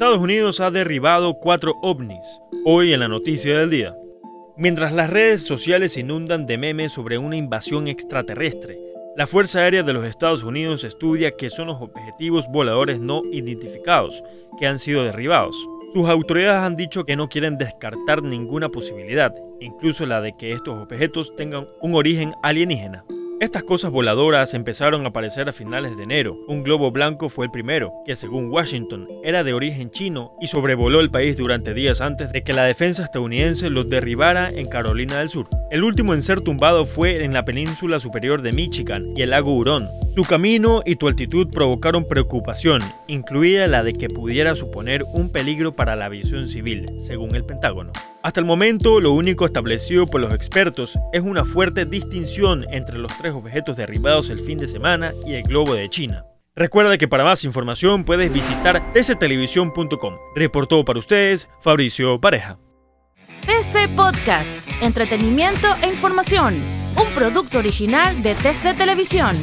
Estados Unidos ha derribado cuatro ovnis, hoy en la noticia del día. Mientras las redes sociales inundan de memes sobre una invasión extraterrestre, la Fuerza Aérea de los Estados Unidos estudia qué son los objetivos voladores no identificados que han sido derribados. Sus autoridades han dicho que no quieren descartar ninguna posibilidad, incluso la de que estos objetos tengan un origen alienígena. Estas cosas voladoras empezaron a aparecer a finales de enero. Un globo blanco fue el primero, que según Washington era de origen chino y sobrevoló el país durante días antes de que la defensa estadounidense los derribara en Carolina del Sur. El último en ser tumbado fue en la península superior de Michigan y el lago Hurón. Su camino y tu altitud provocaron preocupación, incluida la de que pudiera suponer un peligro para la aviación civil, según el Pentágono. Hasta el momento, lo único establecido por los expertos es una fuerte distinción entre los tres objetos derribados el fin de semana y el globo de China. Recuerda que para más información puedes visitar tctelevisión.com. Reportó para ustedes Fabricio Pareja. TC Podcast, entretenimiento e información, un producto original de TC Televisión.